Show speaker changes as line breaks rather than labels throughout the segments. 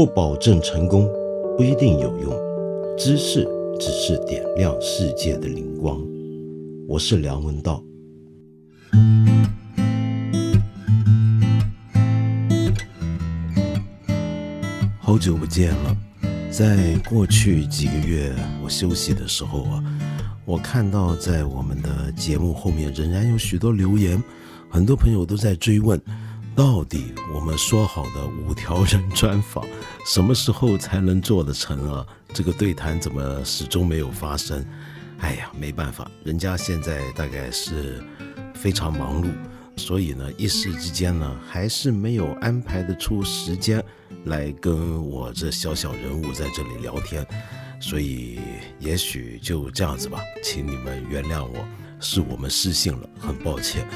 不保证成功，不一定有用。知识只是点亮世界的灵光。我是梁文道。好久不见了，在过去几个月我休息的时候啊，我看到在我们的节目后面仍然有许多留言，很多朋友都在追问。到底我们说好的五条人专访 什么时候才能做得成啊？这个对谈怎么始终没有发生？哎呀，没办法，人家现在大概是非常忙碌，所以呢，一时之间呢，还是没有安排得出时间来跟我这小小人物在这里聊天。所以也许就这样子吧，请你们原谅我，是我们失信了，很抱歉。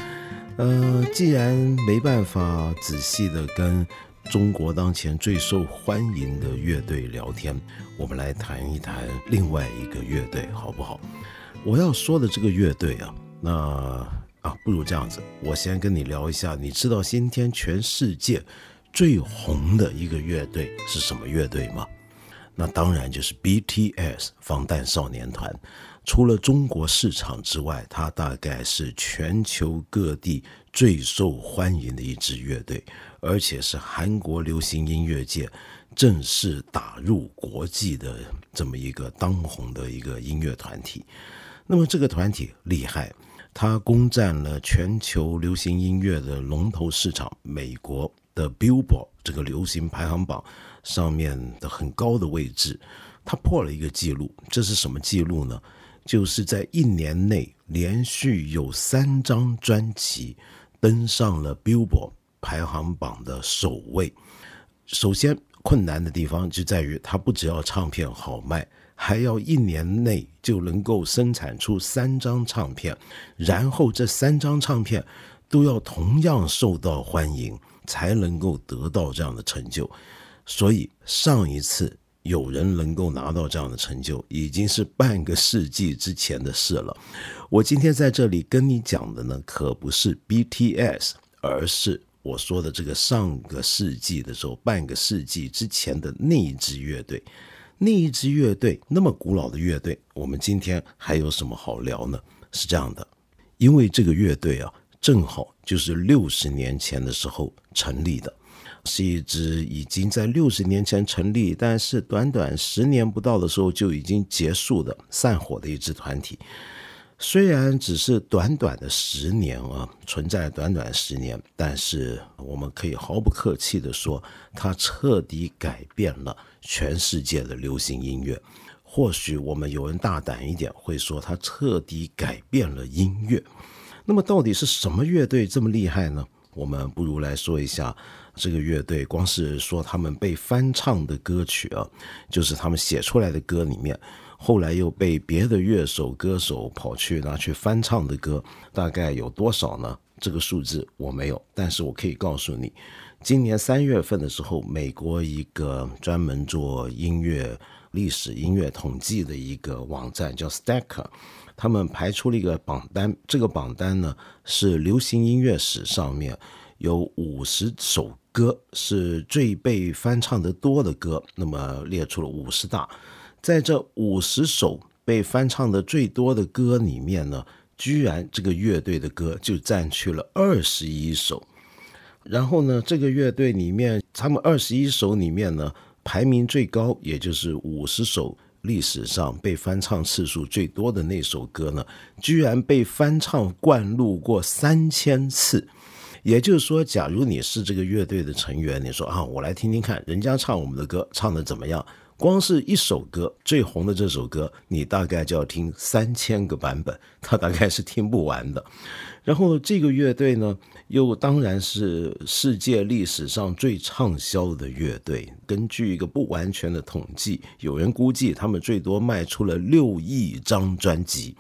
呃，既然没办法仔细的跟中国当前最受欢迎的乐队聊天，我们来谈一谈另外一个乐队，好不好？我要说的这个乐队啊，那啊，不如这样子，我先跟你聊一下，你知道今天全世界最红的一个乐队是什么乐队吗？那当然就是 BTS 防弹少年团。除了中国市场之外，它大概是全球各地最受欢迎的一支乐队，而且是韩国流行音乐界正式打入国际的这么一个当红的一个音乐团体。那么这个团体厉害，它攻占了全球流行音乐的龙头市场——美国的 Billboard 这个流行排行榜上面的很高的位置。它破了一个记录，这是什么记录呢？就是在一年内连续有三张专辑登上了 Billboard 排行榜的首位。首先，困难的地方就在于它不只要唱片好卖，还要一年内就能够生产出三张唱片，然后这三张唱片都要同样受到欢迎，才能够得到这样的成就。所以上一次。有人能够拿到这样的成就，已经是半个世纪之前的事了。我今天在这里跟你讲的呢，可不是 BTS，而是我说的这个上个世纪的时候，半个世纪之前的那一支乐队。那一支乐队那么古老的乐队，我们今天还有什么好聊呢？是这样的，因为这个乐队啊，正好就是六十年前的时候成立的。是一支已经在六十年前成立，但是短短十年不到的时候就已经结束的散伙的一支团体。虽然只是短短的十年啊，存在短短十年，但是我们可以毫不客气的说，它彻底改变了全世界的流行音乐。或许我们有人大胆一点，会说它彻底改变了音乐。那么，到底是什么乐队这么厉害呢？我们不如来说一下。这个乐队光是说他们被翻唱的歌曲啊，就是他们写出来的歌里面，后来又被别的乐手、歌手跑去拿去翻唱的歌，大概有多少呢？这个数字我没有，但是我可以告诉你，今年三月份的时候，美国一个专门做音乐历史、音乐统计的一个网站叫 Stacker，他们排出了一个榜单，这个榜单呢是流行音乐史上面有五十首。歌是最被翻唱的多的歌，那么列出了五十大，在这五十首被翻唱的最多的歌里面呢，居然这个乐队的歌就占去了二十一首。然后呢，这个乐队里面，他们二十一首里面呢，排名最高，也就是五十首历史上被翻唱次数最多的那首歌呢，居然被翻唱灌录过三千次。也就是说，假如你是这个乐队的成员，你说啊，我来听听看，人家唱我们的歌唱的怎么样？光是一首歌最红的这首歌，你大概就要听三千个版本，他大概是听不完的。然后这个乐队呢，又当然是世界历史上最畅销的乐队。根据一个不完全的统计，有人估计他们最多卖出了六亿张专辑，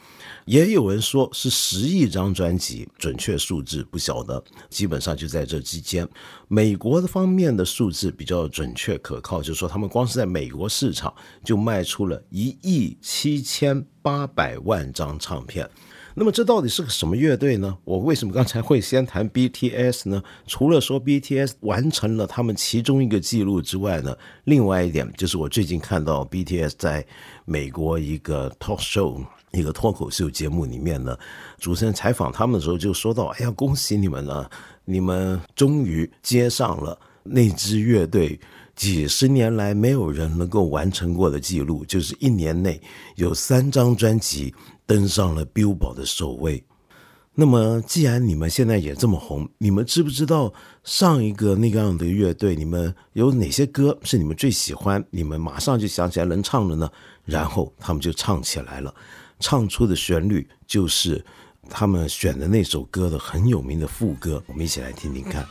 也有人说是十亿张专辑，准确数字不晓得。基本上就在这之间。美国的方面的数字比较准确可靠，就是说他们光是在美国市场就卖出了一亿七千八百万张唱片。那么这到底是个什么乐队呢？我为什么刚才会先谈 BTS 呢？除了说 BTS 完成了他们其中一个记录之外呢，另外一点就是我最近看到 BTS 在美国一个 talk show 一个脱口秀节目里面呢，主持人采访他们的时候就说到：“哎呀，恭喜你们了，你们终于接上了那支乐队。”几十年来没有人能够完成过的记录，就是一年内有三张专辑登上了 Billboard 的首位。那么，既然你们现在也这么红，你们知不知道上一个那个样的乐队，你们有哪些歌是你们最喜欢，你们马上就想起来能唱的呢？然后他们就唱起来了，唱出的旋律就是他们选的那首歌的很有名的副歌。我们一起来听听看。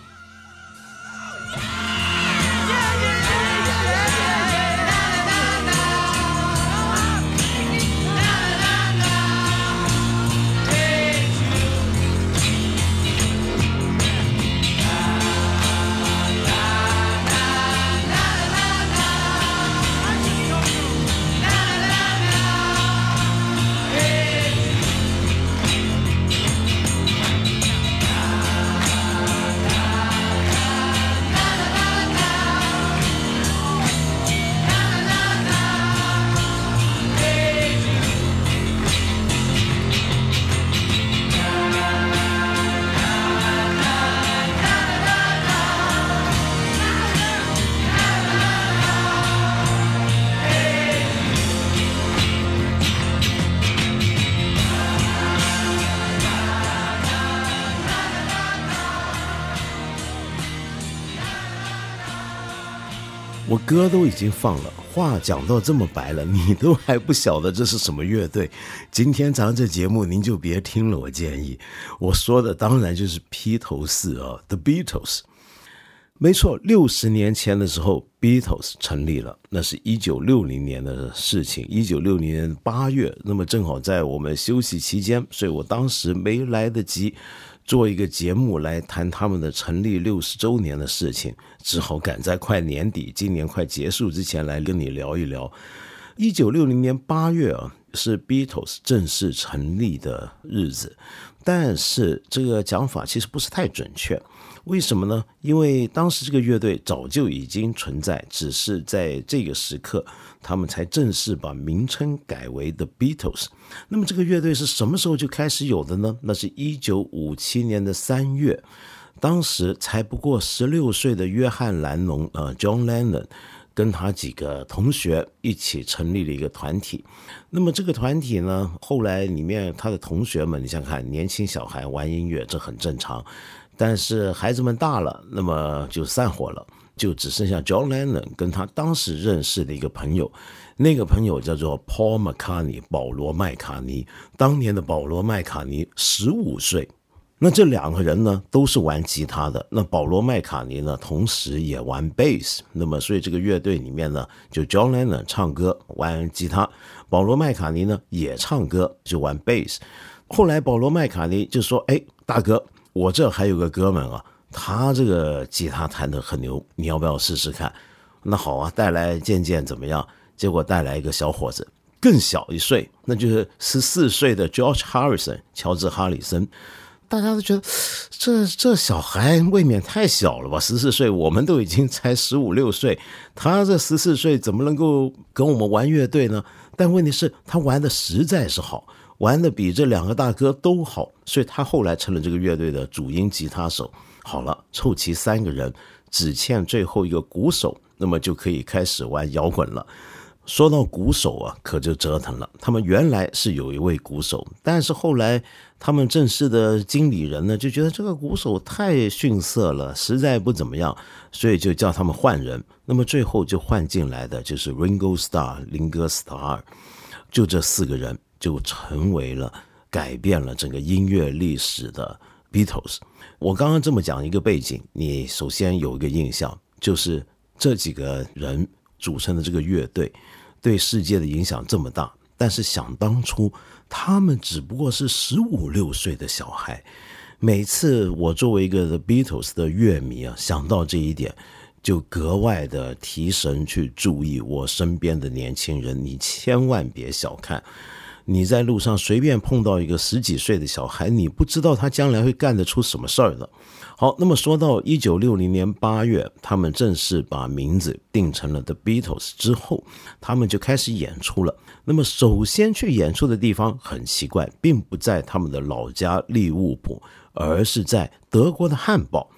歌都已经放了，话讲到这么白了，你都还不晓得这是什么乐队？今天咱这节目您就别听了，我建议。我说的当然就是披头士啊，The Beatles。没错，六十年前的时候，Beatles 成立了，那是一九六零年的事情。一九六零年八月，那么正好在我们休息期间，所以我当时没来得及。做一个节目来谈他们的成立六十周年的事情，只好赶在快年底、今年快结束之前来跟你聊一聊。一九六零年八月啊，是 Beatles 正式成立的日子，但是这个讲法其实不是太准确。为什么呢？因为当时这个乐队早就已经存在，只是在这个时刻，他们才正式把名称改为 The Beatles。那么这个乐队是什么时候就开始有的呢？那是一九五七年的三月，当时才不过十六岁的约翰·兰农呃 John Lennon 跟他几个同学一起成立了一个团体。那么这个团体呢，后来里面他的同学们，你想看年轻小孩玩音乐，这很正常。但是孩子们大了，那么就散伙了，就只剩下 John Lennon 跟他当时认识的一个朋友，那个朋友叫做 Paul McCartney 保罗麦卡尼。当年的保罗麦卡尼十五岁，那这两个人呢都是玩吉他的。那保罗麦卡尼呢，同时也玩贝斯。那么所以这个乐队里面呢，就 John Lennon 唱歌玩吉他，保罗麦卡尼呢也唱歌就玩贝斯。后来保罗麦卡尼就说：“哎，大哥。”我这还有个哥们啊，他这个吉他弹得很牛，你要不要试试看？那好啊，带来见见怎么样？结果带来一个小伙子，更小一岁，那就是十四岁的 George Harrison，乔治哈里森。大家都觉得这这小孩未免太小了吧？十四岁，我们都已经才十五六岁，他这十四岁怎么能够跟我们玩乐队呢？但问题是，他玩的实在是好。玩的比这两个大哥都好，所以他后来成了这个乐队的主音吉他手。好了，凑齐三个人，只欠最后一个鼓手，那么就可以开始玩摇滚了。说到鼓手啊，可就折腾了。他们原来是有一位鼓手，但是后来他们正式的经理人呢，就觉得这个鼓手太逊色了，实在不怎么样，所以就叫他们换人。那么最后就换进来的就是 Ringo Starr 林哥 Star，就这四个人。就成为了改变了整个音乐历史的 Beatles。我刚刚这么讲一个背景，你首先有一个印象，就是这几个人组成的这个乐队对世界的影响这么大。但是想当初，他们只不过是十五六岁的小孩。每次我作为一个 The Beatles 的乐迷啊，想到这一点，就格外的提神去注意我身边的年轻人。你千万别小看。你在路上随便碰到一个十几岁的小孩，你不知道他将来会干得出什么事儿的。好，那么说到一九六零年八月，他们正式把名字定成了 The Beatles 之后，他们就开始演出了。那么首先去演出的地方很奇怪，并不在他们的老家利物浦，而是在德国的汉堡。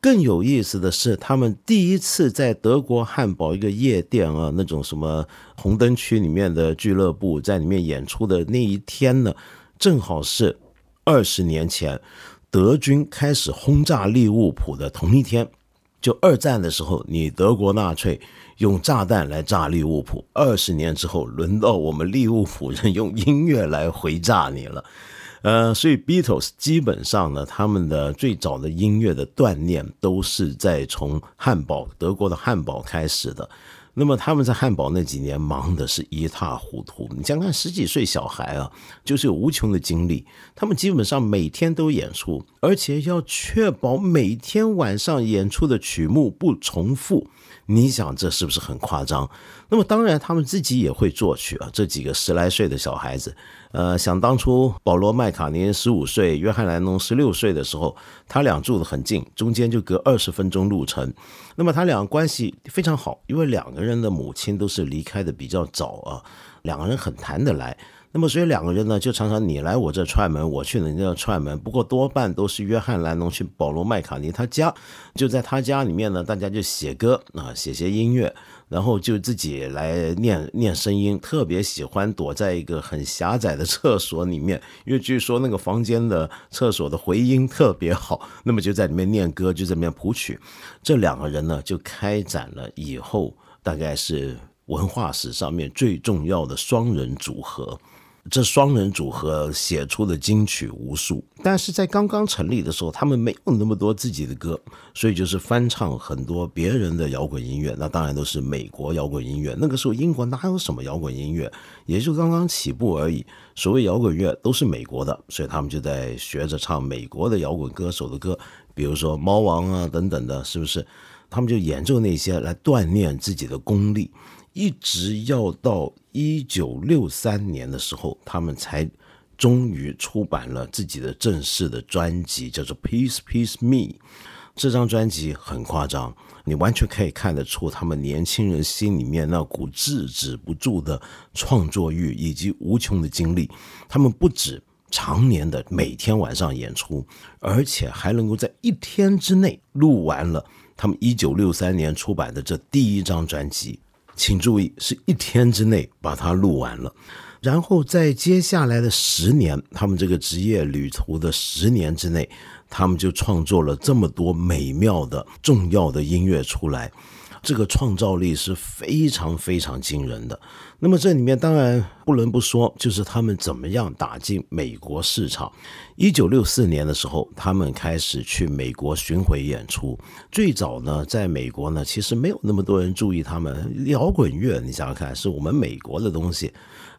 更有意思的是，他们第一次在德国汉堡一个夜店啊，那种什么红灯区里面的俱乐部，在里面演出的那一天呢，正好是二十年前德军开始轰炸利物浦的同一天。就二战的时候，你德国纳粹用炸弹来炸利物浦，二十年之后，轮到我们利物浦人用音乐来回炸你了。呃，所以 Beatles 基本上呢，他们的最早的音乐的锻炼都是在从汉堡，德国的汉堡开始的。那么他们在汉堡那几年忙的是一塌糊涂。你想看十几岁小孩啊，就是有无穷的精力。他们基本上每天都演出，而且要确保每天晚上演出的曲目不重复。你想这是不是很夸张？那么当然，他们自己也会作曲啊。这几个十来岁的小孩子，呃，想当初保罗麦卡尼十五岁，约翰兰农十六岁的时候，他俩住得很近，中间就隔二十分钟路程。那么他俩关系非常好，因为两个人的母亲都是离开的比较早啊，两个人很谈得来。那么，所以两个人呢，就常常你来我这串门，我去人家串门。不过多半都是约翰·兰农去保罗·麦卡尼他家，就在他家里面呢，大家就写歌啊，写些音乐，然后就自己来念念声音。特别喜欢躲在一个很狭窄的厕所里面，因为据说那个房间的厕所的回音特别好。那么就在里面念歌，就在里面谱曲。这两个人呢，就开展了以后大概是文化史上面最重要的双人组合。这双人组合写出的金曲无数，但是在刚刚成立的时候，他们没有那么多自己的歌，所以就是翻唱很多别人的摇滚音乐。那当然都是美国摇滚音乐。那个时候英国哪有什么摇滚音乐，也就刚刚起步而已。所谓摇滚乐都是美国的，所以他们就在学着唱美国的摇滚歌手的歌，比如说猫王啊等等的，是不是？他们就演奏那些来锻炼自己的功力。一直要到一九六三年的时候，他们才终于出版了自己的正式的专辑，叫做《Peace Peace Me》。这张专辑很夸张，你完全可以看得出他们年轻人心里面那股制止不住的创作欲以及无穷的精力。他们不止常年的每天晚上演出，而且还能够在一天之内录完了他们一九六三年出版的这第一张专辑。请注意，是一天之内把它录完了，然后在接下来的十年，他们这个职业旅途的十年之内，他们就创作了这么多美妙的、重要的音乐出来。这个创造力是非常非常惊人的。那么这里面当然不能不说，就是他们怎么样打进美国市场。一九六四年的时候，他们开始去美国巡回演出。最早呢，在美国呢，其实没有那么多人注意他们摇滚乐。你想想看，是我们美国的东西。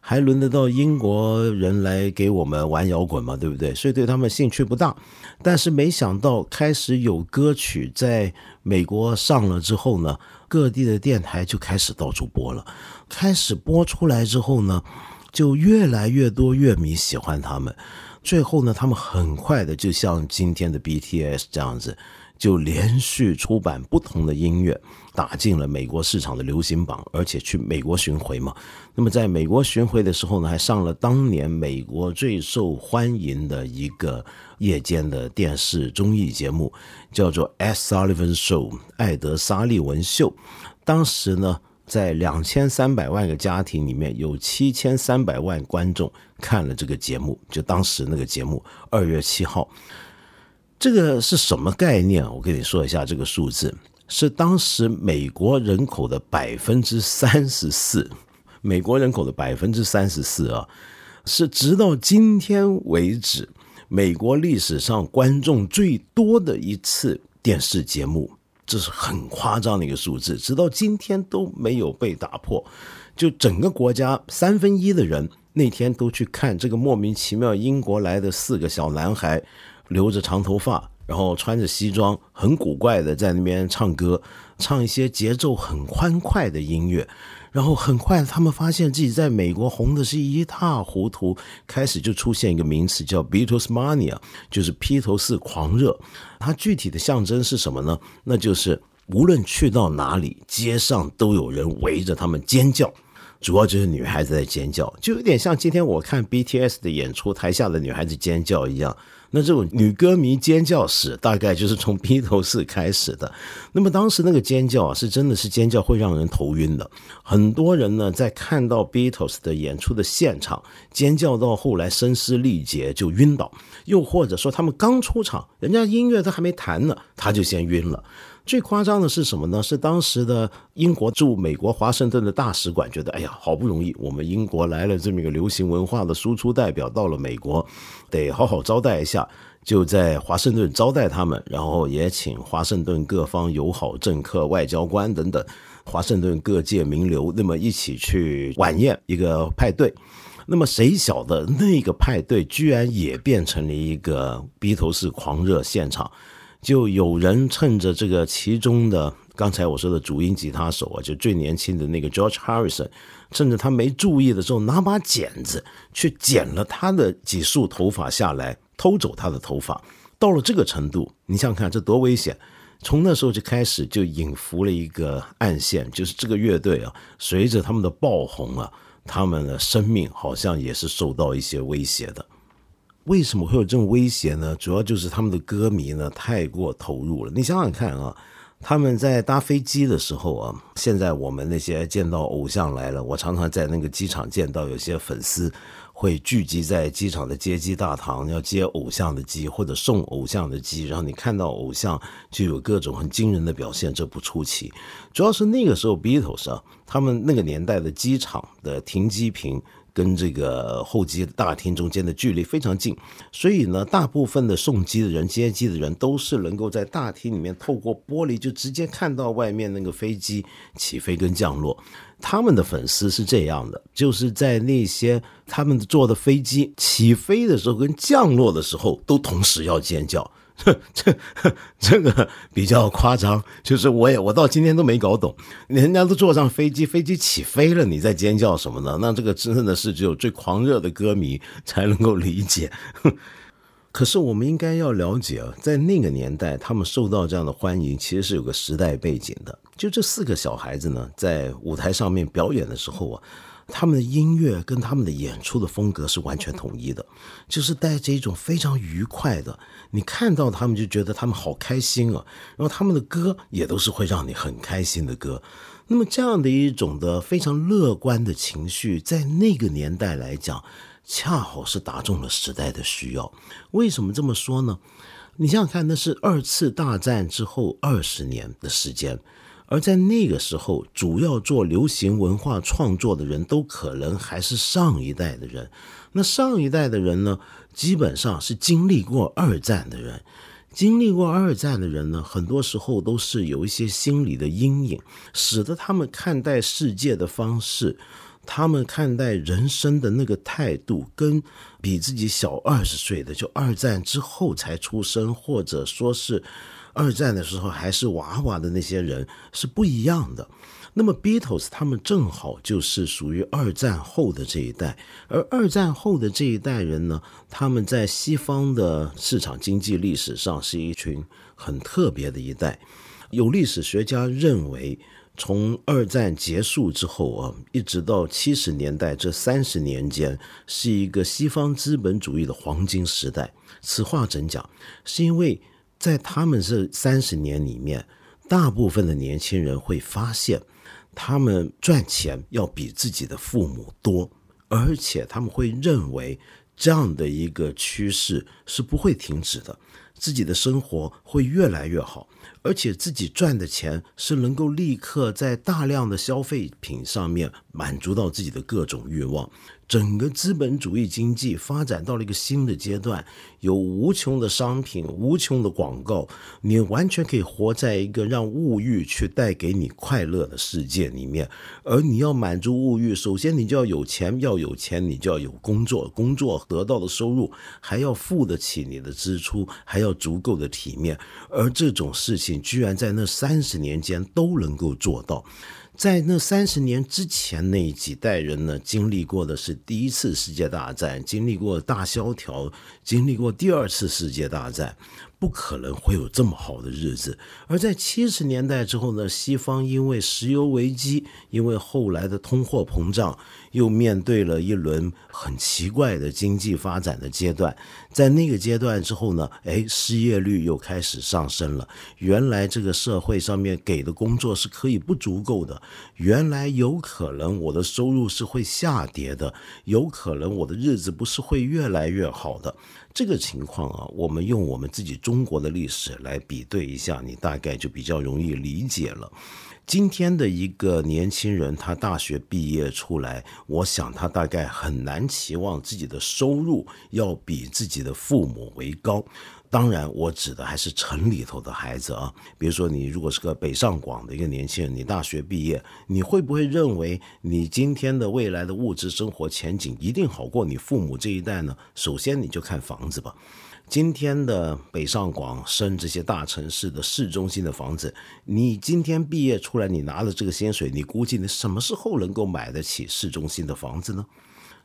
还轮得到英国人来给我们玩摇滚吗？对不对？所以对他们兴趣不大。但是没想到，开始有歌曲在美国上了之后呢，各地的电台就开始到处播了。开始播出来之后呢，就越来越多乐迷喜欢他们。最后呢，他们很快的就像今天的 BTS 这样子。就连续出版不同的音乐，打进了美国市场的流行榜，而且去美国巡回嘛。那么在美国巡回的时候呢，还上了当年美国最受欢迎的一个夜间的电视综艺节目，叫做《Ed Sullivan Show》艾德·沙利文秀。当时呢，在两千三百万个家庭里面，有七千三百万观众看了这个节目。就当时那个节目，二月七号。这个是什么概念？我跟你说一下，这个数字是当时美国人口的百分之三十四，美国人口的百分之三十四啊，是直到今天为止美国历史上观众最多的一次电视节目，这是很夸张的一个数字，直到今天都没有被打破。就整个国家三分一的人那天都去看这个莫名其妙英国来的四个小男孩。留着长头发，然后穿着西装，很古怪的在那边唱歌，唱一些节奏很欢快的音乐。然后很快，他们发现自己在美国红的是一塌糊涂，开始就出现一个名词叫 Beatles Mania，就是披头士狂热。它具体的象征是什么呢？那就是无论去到哪里，街上都有人围着他们尖叫。主要就是女孩子在尖叫，就有点像今天我看 BTS 的演出，台下的女孩子尖叫一样。那这种女歌迷尖叫史，大概就是从披头士开始的。那么当时那个尖叫啊，是真的是尖叫，会让人头晕的。很多人呢，在看到 Beatles 的演出的现场，尖叫到后来声嘶力竭就晕倒，又或者说他们刚出场，人家音乐都还没弹呢，他就先晕了。最夸张的是什么呢？是当时的英国驻美国华盛顿的大使馆觉得，哎呀，好不容易我们英国来了这么一个流行文化的输出代表到了美国，得好好招待一下，就在华盛顿招待他们，然后也请华盛顿各方友好政客、外交官等等，华盛顿各界名流，那么一起去晚宴一个派对。那么谁晓得那个派对居然也变成了一个逼头士狂热现场？就有人趁着这个其中的刚才我说的主音吉他手啊，就最年轻的那个 George Harrison，趁着他没注意的时候，拿把剪子去剪了他的几束头发下来，偷走他的头发。到了这个程度，你想想看，这多危险！从那时候就开始就引伏了一个暗线，就是这个乐队啊，随着他们的爆红啊，他们的生命好像也是受到一些威胁的。为什么会有这种威胁呢？主要就是他们的歌迷呢太过投入了。你想想看啊，他们在搭飞机的时候啊，现在我们那些见到偶像来了，我常常在那个机场见到有些粉丝会聚集在机场的接机大堂，要接偶像的机或者送偶像的机，然后你看到偶像就有各种很惊人的表现，这不出奇。主要是那个时候 Beatles 啊，他们那个年代的机场的停机坪。跟这个候机大厅中间的距离非常近，所以呢，大部分的送机的人、接机的人都是能够在大厅里面透过玻璃就直接看到外面那个飞机起飞跟降落。他们的粉丝是这样的，就是在那些他们坐的飞机起飞的时候跟降落的时候都同时要尖叫。这这这个比较夸张，就是我也我到今天都没搞懂，人家都坐上飞机，飞机起飞了，你在尖叫什么呢？那这个真的是只有最狂热的歌迷 才能够理解。可是我们应该要了解，在那个年代，他们受到这样的欢迎，其实是有个时代背景的。就这四个小孩子呢，在舞台上面表演的时候啊。他们的音乐跟他们的演出的风格是完全统一的，就是带着一种非常愉快的，你看到他们就觉得他们好开心啊，然后他们的歌也都是会让你很开心的歌。那么这样的一种的非常乐观的情绪，在那个年代来讲，恰好是打中了时代的需要。为什么这么说呢？你想想看，那是二次大战之后二十年的时间。而在那个时候，主要做流行文化创作的人都可能还是上一代的人。那上一代的人呢，基本上是经历过二战的人。经历过二战的人呢，很多时候都是有一些心理的阴影，使得他们看待世界的方式，他们看待人生的那个态度，跟比自己小二十岁的，就二战之后才出生，或者说是。二战的时候还是娃娃的那些人是不一样的。那么 Beatles 他们正好就是属于二战后的这一代，而二战后的这一代人呢，他们在西方的市场经济历史上是一群很特别的一代。有历史学家认为，从二战结束之后啊，一直到七十年代这三十年间，是一个西方资本主义的黄金时代。此话怎讲？是因为。在他们这三十年里面，大部分的年轻人会发现，他们赚钱要比自己的父母多，而且他们会认为这样的一个趋势是不会停止的，自己的生活会越来越好，而且自己赚的钱是能够立刻在大量的消费品上面满足到自己的各种欲望。整个资本主义经济发展到了一个新的阶段，有无穷的商品、无穷的广告，你完全可以活在一个让物欲去带给你快乐的世界里面。而你要满足物欲，首先你就要有钱，要有钱你就要有工作，工作得到的收入还要付得起你的支出，还要足够的体面。而这种事情居然在那三十年间都能够做到。在那三十年之前那几代人呢，经历过的是第一次世界大战，经历过大萧条，经历过第二次世界大战。不可能会有这么好的日子。而在七十年代之后呢，西方因为石油危机，因为后来的通货膨胀，又面对了一轮很奇怪的经济发展的阶段。在那个阶段之后呢，哎，失业率又开始上升了。原来这个社会上面给的工作是可以不足够的，原来有可能我的收入是会下跌的，有可能我的日子不是会越来越好的。这个情况啊，我们用我们自己中国的历史来比对一下，你大概就比较容易理解了。今天的一个年轻人，他大学毕业出来，我想他大概很难期望自己的收入要比自己的父母为高。当然，我指的还是城里头的孩子啊。比如说，你如果是个北上广的一个年轻人，你大学毕业，你会不会认为你今天的未来的物质生活前景一定好过你父母这一代呢？首先，你就看房子吧。今天的北上广深这些大城市的市中心的房子，你今天毕业出来，你拿了这个薪水，你估计你什么时候能够买得起市中心的房子呢？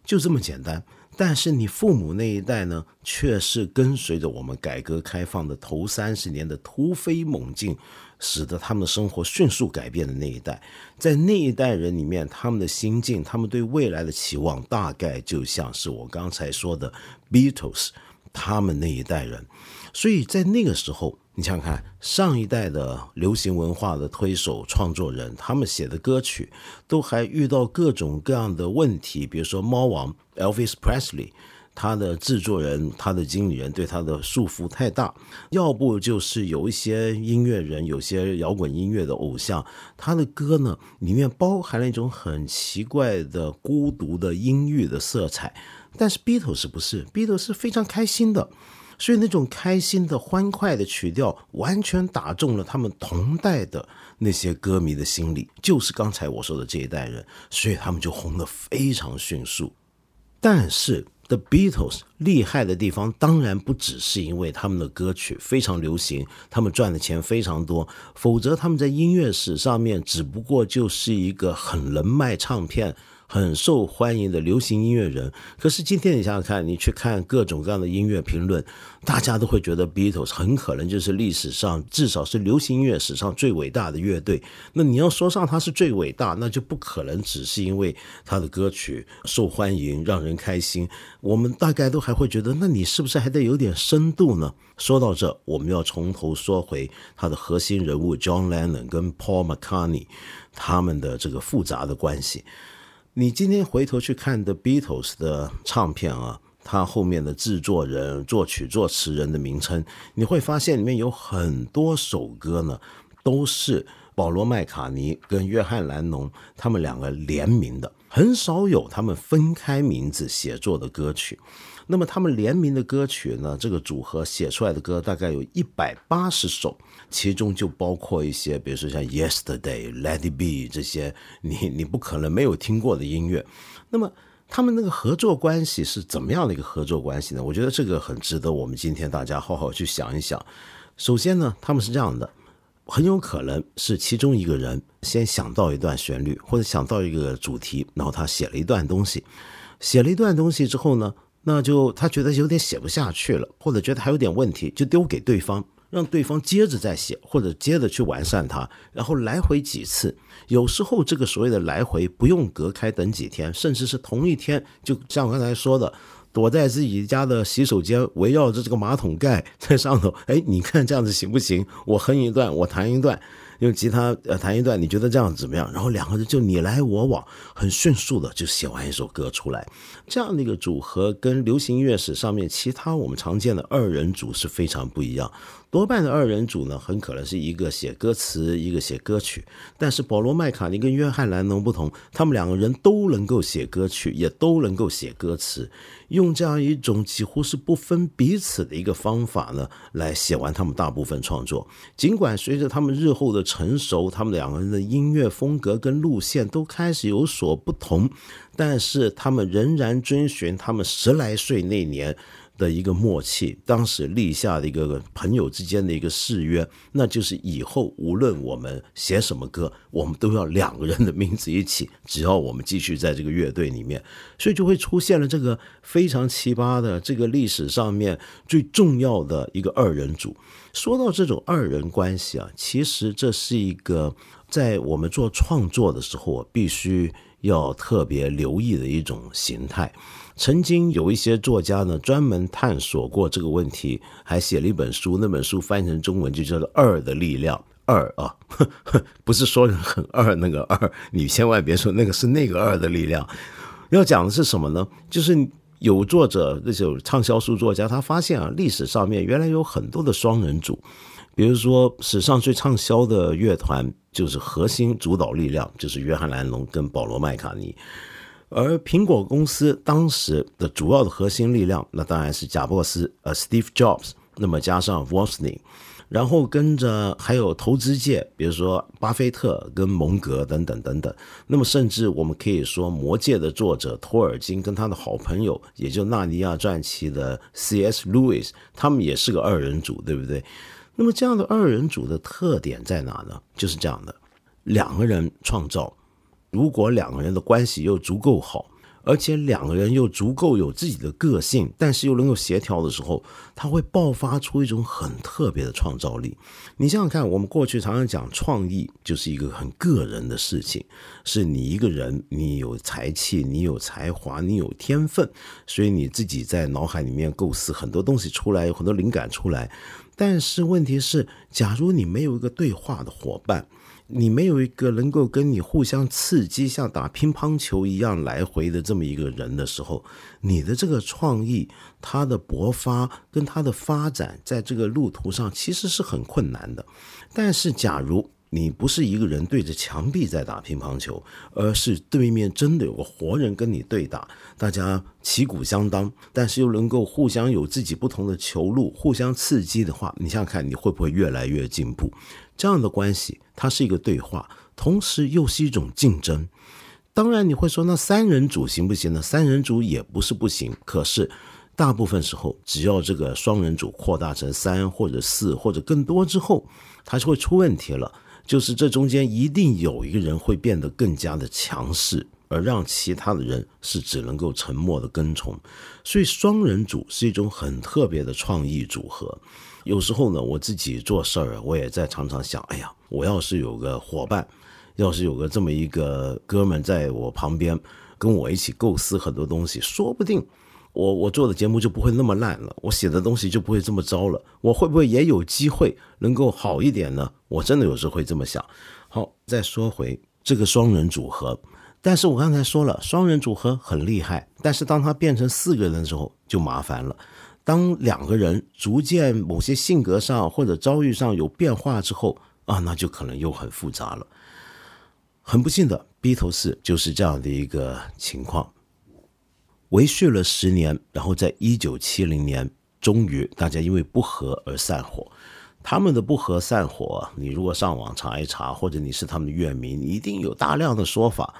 就这么简单。但是你父母那一代呢，却是跟随着我们改革开放的头三十年的突飞猛进，使得他们的生活迅速改变的那一代。在那一代人里面，他们的心境，他们对未来的期望，大概就像是我刚才说的 Beatles 他们那一代人。所以在那个时候，你想想看，上一代的流行文化的推手、创作人，他们写的歌曲，都还遇到各种各样的问题，比如说猫王 Elvis Presley，他的制作人、他的经理人对他的束缚太大；要不就是有一些音乐人，有些摇滚音乐的偶像，他的歌呢里面包含了一种很奇怪的孤独的阴郁的色彩。但是 Beatles 不是，Beatles 是非常开心的。所以那种开心的、欢快的曲调，完全打中了他们同代的那些歌迷的心里，就是刚才我说的这一代人，所以他们就红得非常迅速。但是 The Beatles 厉害的地方，当然不只是因为他们的歌曲非常流行，他们赚的钱非常多，否则他们在音乐史上面只不过就是一个很能卖唱片。很受欢迎的流行音乐人，可是今天你想想看，你去看各种各样的音乐评论，大家都会觉得 Beatles 很可能就是历史上至少是流行音乐史上最伟大的乐队。那你要说上他是最伟大，那就不可能只是因为他的歌曲受欢迎、让人开心。我们大概都还会觉得，那你是不是还得有点深度呢？说到这，我们要从头说回他的核心人物 John Lennon 跟 Paul McCartney 他们的这个复杂的关系。你今天回头去看 The Beatles 的唱片啊，它后面的制作人、作曲、作词人的名称，你会发现里面有很多首歌呢，都是保罗·麦卡尼跟约翰·兰农他们两个联名的，很少有他们分开名字写作的歌曲。那么他们联名的歌曲呢，这个组合写出来的歌大概有一百八十首。其中就包括一些，比如说像《Yesterday》、《Let It Be》这些，你你不可能没有听过的音乐。那么他们那个合作关系是怎么样的一个合作关系呢？我觉得这个很值得我们今天大家好好去想一想。首先呢，他们是这样的，很有可能是其中一个人先想到一段旋律，或者想到一个主题，然后他写了一段东西，写了一段东西之后呢，那就他觉得有点写不下去了，或者觉得还有点问题，就丢给对方。让对方接着再写，或者接着去完善它，然后来回几次。有时候这个所谓的来回不用隔开等几天，甚至是同一天，就像我刚才说的，躲在自己家的洗手间，围绕着这个马桶盖 在上头。哎，你看这样子行不行？我哼一段，我弹一段。用吉他呃弹一段，你觉得这样怎么样？然后两个人就你来我往，很迅速的就写完一首歌出来。这样的一个组合跟流行音乐史上面其他我们常见的二人组是非常不一样。多半的二人组呢，很可能是一个写歌词，一个写歌曲。但是保罗麦卡尼跟约翰兰农不同，他们两个人都能够写歌曲，也都能够写歌词，用这样一种几乎是不分彼此的一个方法呢，来写完他们大部分创作。尽管随着他们日后的成熟，他们两个人的音乐风格跟路线都开始有所不同，但是他们仍然遵循他们十来岁那年。的一个默契，当时立下的一个朋友之间的一个誓约，那就是以后无论我们写什么歌，我们都要两个人的名字一起，只要我们继续在这个乐队里面，所以就会出现了这个非常奇葩的这个历史上面最重要的一个二人组。说到这种二人关系啊，其实这是一个在我们做创作的时候必须要特别留意的一种形态。曾经有一些作家呢，专门探索过这个问题，还写了一本书。那本书翻译成中文就叫做《二的力量》。二啊，不是说人很二那个二，你千万别说那个是那个二的力量。要讲的是什么呢？就是有作者，那种畅销书作家，他发现啊，历史上面原来有很多的双人组。比如说，史上最畅销的乐团就是核心主导力量，就是约翰·兰农跟保罗·麦卡尼。而苹果公司当时的主要的核心力量，那当然是贾伯斯，呃，Steve Jobs，那么加上 Wozniak，然后跟着还有投资界，比如说巴菲特跟蒙格等等等等。那么甚至我们可以说，《魔戒》的作者托尔金跟他的好朋友，也就《纳尼亚传奇》的 C.S. Lewis，他们也是个二人组，对不对？那么这样的二人组的特点在哪呢？就是这样的，两个人创造。如果两个人的关系又足够好，而且两个人又足够有自己的个性，但是又能够协调的时候，他会爆发出一种很特别的创造力。你想想看，我们过去常常讲创意就是一个很个人的事情，是你一个人，你有才气，你有才华，你有天分，所以你自己在脑海里面构思很多东西出来，有很多灵感出来。但是问题是，假如你没有一个对话的伙伴。你没有一个能够跟你互相刺激，像打乒乓球一样来回的这么一个人的时候，你的这个创意、它的勃发跟它的发展，在这个路途上其实是很困难的。但是，假如你不是一个人对着墙壁在打乒乓球，而是对面真的有个活人跟你对打，大家旗鼓相当，但是又能够互相有自己不同的球路，互相刺激的话，你想想看，你会不会越来越进步？这样的关系，它是一个对话，同时又是一种竞争。当然，你会说那三人组行不行呢？三人组也不是不行，可是大部分时候，只要这个双人组扩大成三或者四或者更多之后，它就会出问题了。就是这中间一定有一个人会变得更加的强势，而让其他的人是只能够沉默的跟从。所以，双人组是一种很特别的创意组合。有时候呢，我自己做事儿，我也在常常想，哎呀，我要是有个伙伴，要是有个这么一个哥们在我旁边，跟我一起构思很多东西，说不定我我做的节目就不会那么烂了，我写的东西就不会这么糟了，我会不会也有机会能够好一点呢？我真的有时候会这么想。好，再说回这个双人组合，但是我刚才说了，双人组合很厉害，但是当他变成四个人的时候就麻烦了。当两个人逐渐某些性格上或者遭遇上有变化之后啊，那就可能又很复杂了。很不幸的，B 头四就是这样的一个情况，维续了十年，然后在一九七零年，终于大家因为不和而散伙。他们的不和散伙，你如果上网查一查，或者你是他们的乐迷，你一定有大量的说法。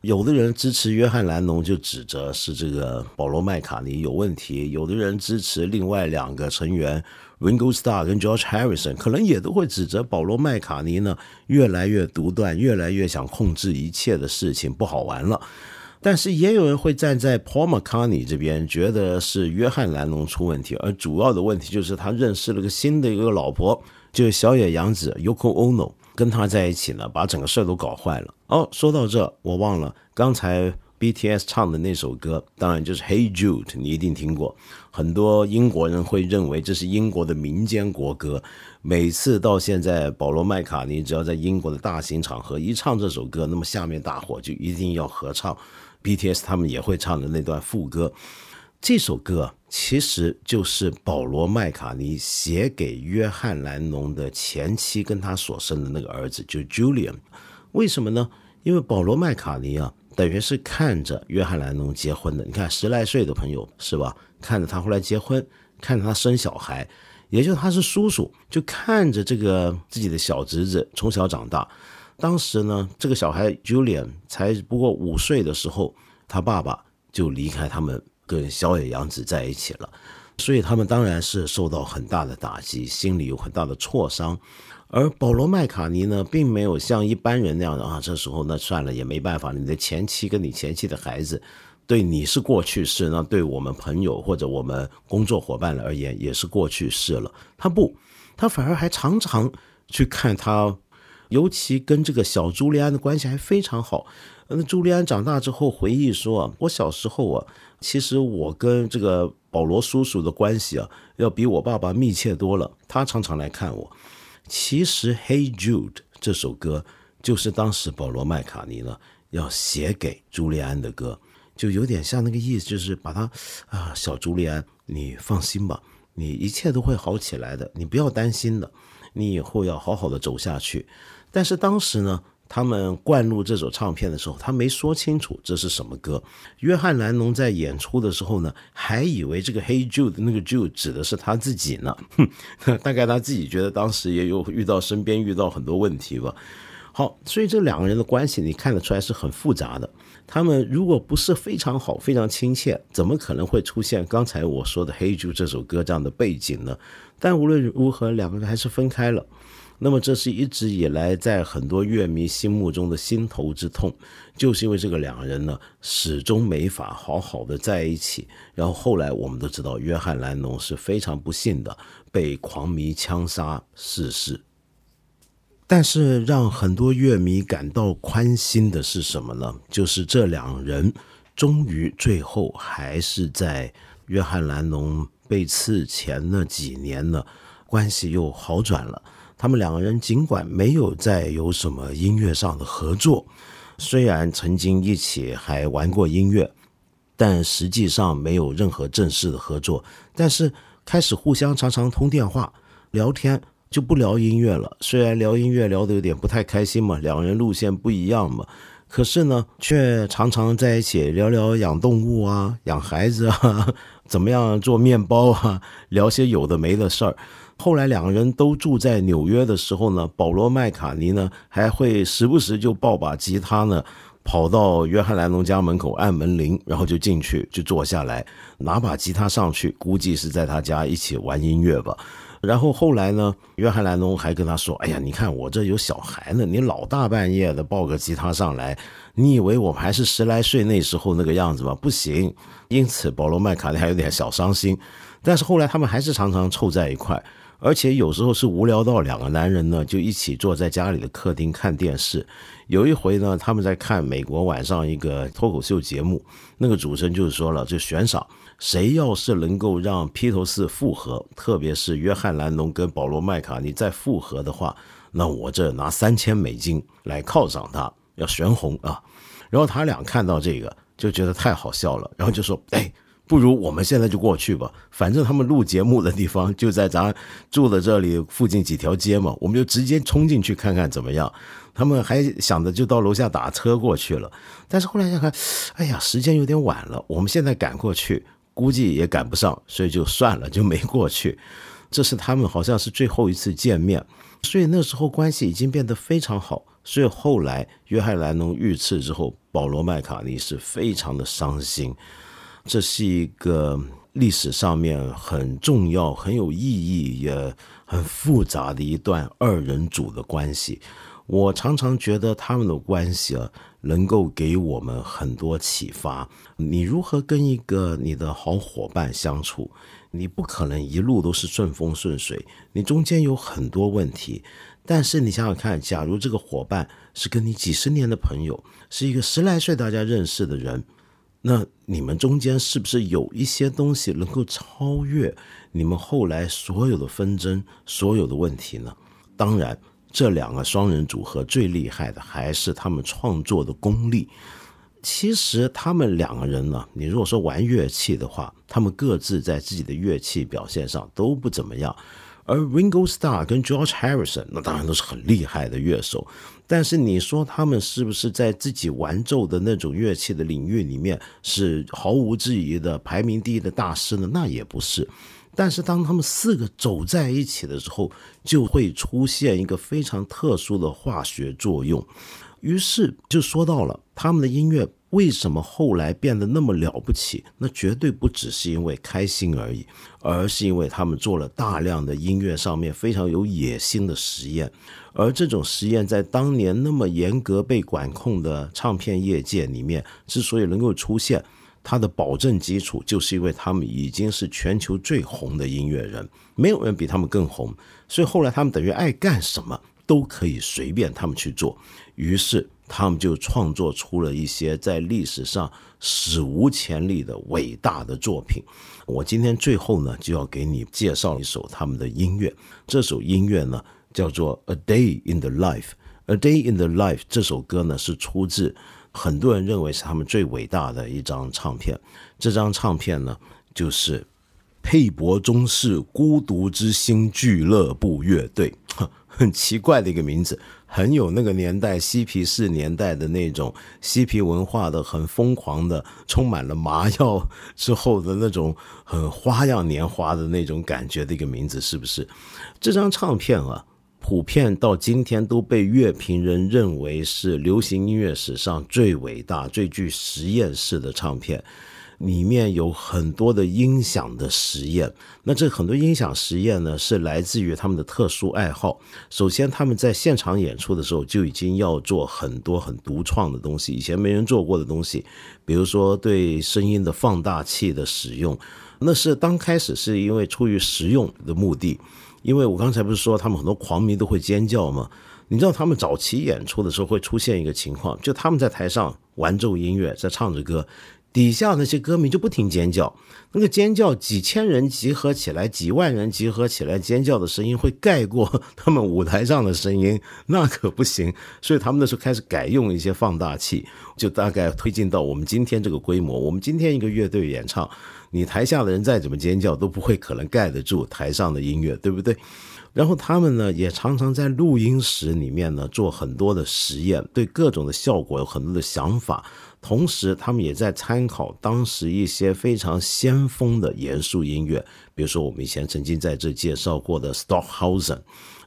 有的人支持约翰·兰农，就指责是这个保罗·麦卡尼有问题；有的人支持另外两个成员 Ringo Starr 跟 George Harrison，可能也都会指责保罗·麦卡尼呢越来越独断，越来越想控制一切的事情不好玩了。但是也有人会站在 Paul McCartney 这边，觉得是约翰·兰农出问题，而主要的问题就是他认识了个新的一个老婆，就是小野洋子 Yoko Ono。跟他在一起呢，把整个事儿都搞坏了。哦，说到这，我忘了刚才 BTS 唱的那首歌，当然就是《Hey Jude》，你一定听过。很多英国人会认为这是英国的民间国歌。每次到现在，保罗麦卡尼只要在英国的大型场合一唱这首歌，那么下面大伙就一定要合唱。BTS 他们也会唱的那段副歌。这首歌其实就是保罗麦卡尼写给约翰兰农的前妻跟他所生的那个儿子，就 Julian。为什么呢？因为保罗麦卡尼啊，等于是看着约翰兰农结婚的。你看十来岁的朋友是吧？看着他后来结婚，看着他生小孩，也就他是叔叔，就看着这个自己的小侄子从小长大。当时呢，这个小孩 Julian 才不过五岁的时候，他爸爸就离开他们。跟小野洋子在一起了，所以他们当然是受到很大的打击，心里有很大的挫伤。而保罗麦卡尼呢，并没有像一般人那样的啊，这时候那算了也没办法，你的前妻跟你前妻的孩子，对你是过去式，那对我们朋友或者我们工作伙伴而言也是过去式了。他不，他反而还常常去看他，尤其跟这个小朱利安的关系还非常好。那朱利安长大之后回忆说：“我小时候啊。”其实我跟这个保罗叔叔的关系啊，要比我爸爸密切多了。他常常来看我。其实《Hey Jude》这首歌就是当时保罗麦卡尼呢要写给朱利安的歌，就有点像那个意思，就是把他啊，小朱利安，你放心吧，你一切都会好起来的，你不要担心的，你以后要好好的走下去。但是当时呢。他们灌录这首唱片的时候，他没说清楚这是什么歌。约翰·兰农在演出的时候呢，还以为这个 “Hey Jude” 那个 “Jude” 指的是他自己呢。大 概他自己觉得当时也有遇到身边遇到很多问题吧。好，所以这两个人的关系你看得出来是很复杂的。他们如果不是非常好、非常亲切，怎么可能会出现刚才我说的《黑 Jude》这首歌这样的背景呢？但无论如何，两个人还是分开了。那么，这是一直以来在很多乐迷心目中的心头之痛，就是因为这个两人呢，始终没法好好的在一起。然后后来我们都知道，约翰·兰农是非常不幸的被狂迷枪杀逝世。但是让很多乐迷感到宽心的是什么呢？就是这两人终于最后还是在约翰·兰农被刺前那几年呢，关系又好转了。他们两个人尽管没有再有什么音乐上的合作，虽然曾经一起还玩过音乐，但实际上没有任何正式的合作。但是开始互相常常通电话聊天，就不聊音乐了。虽然聊音乐聊得有点不太开心嘛，两个人路线不一样嘛，可是呢，却常常在一起聊聊养动物啊、养孩子啊、怎么样做面包啊，聊些有的没的事儿。后来两个人都住在纽约的时候呢，保罗麦卡尼呢还会时不时就抱把吉他呢，跑到约翰兰农家门口按门铃，然后就进去就坐下来拿把吉他上去，估计是在他家一起玩音乐吧。然后后来呢，约翰兰农还跟他说：“哎呀，你看我这有小孩呢，你老大半夜的抱个吉他上来，你以为我们还是十来岁那时候那个样子吗？不行。”因此保罗麦卡尼还有点小伤心，但是后来他们还是常常凑在一块。而且有时候是无聊到两个男人呢，就一起坐在家里的客厅看电视。有一回呢，他们在看美国晚上一个脱口秀节目，那个主持人就是说了，就悬赏，谁要是能够让披头士复合，特别是约翰·兰农跟保罗·麦卡尼再复合的话，那我这拿三千美金来犒赏他，要悬红啊。然后他俩看到这个就觉得太好笑了，然后就说：“哎。”不如我们现在就过去吧，反正他们录节目的地方就在咱住的这里附近几条街嘛，我们就直接冲进去看看怎么样。他们还想着就到楼下打车过去了，但是后来想看，哎呀，时间有点晚了，我们现在赶过去估计也赶不上，所以就算了，就没过去。这是他们好像是最后一次见面，所以那时候关系已经变得非常好。所以后来约翰·兰农遇刺之后，保罗·麦卡尼是非常的伤心。这是一个历史上面很重要、很有意义也很复杂的一段二人组的关系。我常常觉得他们的关系啊，能够给我们很多启发。你如何跟一个你的好伙伴相处？你不可能一路都是顺风顺水，你中间有很多问题。但是你想想看，假如这个伙伴是跟你几十年的朋友，是一个十来岁大家认识的人，那你们中间是不是有一些东西能够超越你们后来所有的纷争、所有的问题呢？当然，这两个双人组合最厉害的还是他们创作的功力。其实他们两个人呢，你如果说玩乐器的话，他们各自在自己的乐器表现上都不怎么样。而 Ringo Starr 跟 George Harrison 那当然都是很厉害的乐手，但是你说他们是不是在自己玩奏的那种乐器的领域里面是毫无质疑的排名第一的大师呢？那也不是。但是当他们四个走在一起的时候，就会出现一个非常特殊的化学作用。于是就说到了他们的音乐。为什么后来变得那么了不起？那绝对不只是因为开心而已，而是因为他们做了大量的音乐上面非常有野心的实验。而这种实验在当年那么严格被管控的唱片业界里面，之所以能够出现，它的保证基础就是因为他们已经是全球最红的音乐人，没有人比他们更红。所以后来他们等于爱干什么都可以随便他们去做。于是。他们就创作出了一些在历史上史无前例的伟大的作品。我今天最后呢，就要给你介绍一首他们的音乐。这首音乐呢，叫做《A Day in the Life》。《A Day in the Life》这首歌呢，是出自很多人认为是他们最伟大的一张唱片。这张唱片呢，就是佩伯中式孤独之心俱乐部乐队。很奇怪的一个名字。很有那个年代嬉皮士年代的那种嬉皮文化的，很疯狂的，充满了麻药之后的那种很花样年华的那种感觉的一个名字，是不是？这张唱片啊，普遍到今天都被乐评人认为是流行音乐史上最伟大、最具实验室的唱片。里面有很多的音响的实验，那这很多音响实验呢，是来自于他们的特殊爱好。首先，他们在现场演出的时候就已经要做很多很独创的东西，以前没人做过的东西，比如说对声音的放大器的使用，那是刚开始是因为出于实用的目的。因为我刚才不是说他们很多狂迷都会尖叫吗？你知道他们早期演出的时候会出现一个情况，就他们在台上玩奏音乐，在唱着歌。底下那些歌迷就不停尖叫，那个尖叫几千人集合起来，几万人集合起来尖叫的声音会盖过他们舞台上的声音，那可不行。所以他们那时候开始改用一些放大器，就大概推进到我们今天这个规模。我们今天一个乐队演唱，你台下的人再怎么尖叫都不会可能盖得住台上的音乐，对不对？然后他们呢也常常在录音室里面呢做很多的实验，对各种的效果有很多的想法。同时，他们也在参考当时一些非常先锋的严肃音乐，比如说我们以前曾经在这介绍过的 Stockhausen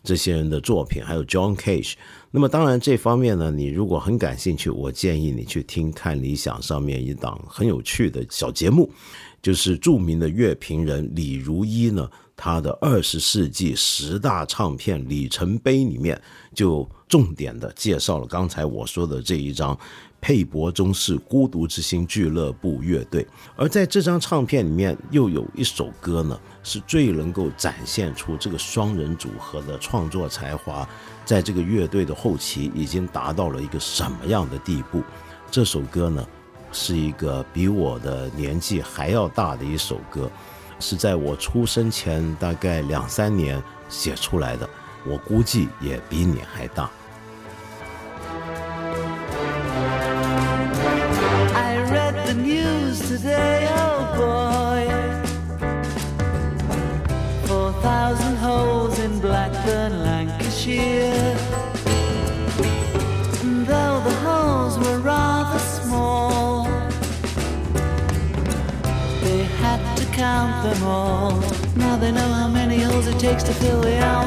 这些人的作品，还有 John Cage。那么，当然这方面呢，你如果很感兴趣，我建议你去听看理想上面一档很有趣的小节目，就是著名的乐评人李如一呢，他的二十世纪十大唱片里程碑里面，就重点的介绍了刚才我说的这一张。佩伯中式孤独之心俱乐部乐队，而在这张唱片里面，又有一首歌呢，是最能够展现出这个双人组合的创作才华，在这个乐队的后期已经达到了一个什么样的地步？这首歌呢，是一个比我的年纪还要大的一首歌，是在我出生前大概两三年写出来的，我估计也比你还大。
Today, oh boy. Four thousand holes in Blackburn, Lancashire. And though the holes were rather small, they had to count them all. Now they know how many holes it takes to fill the Hall.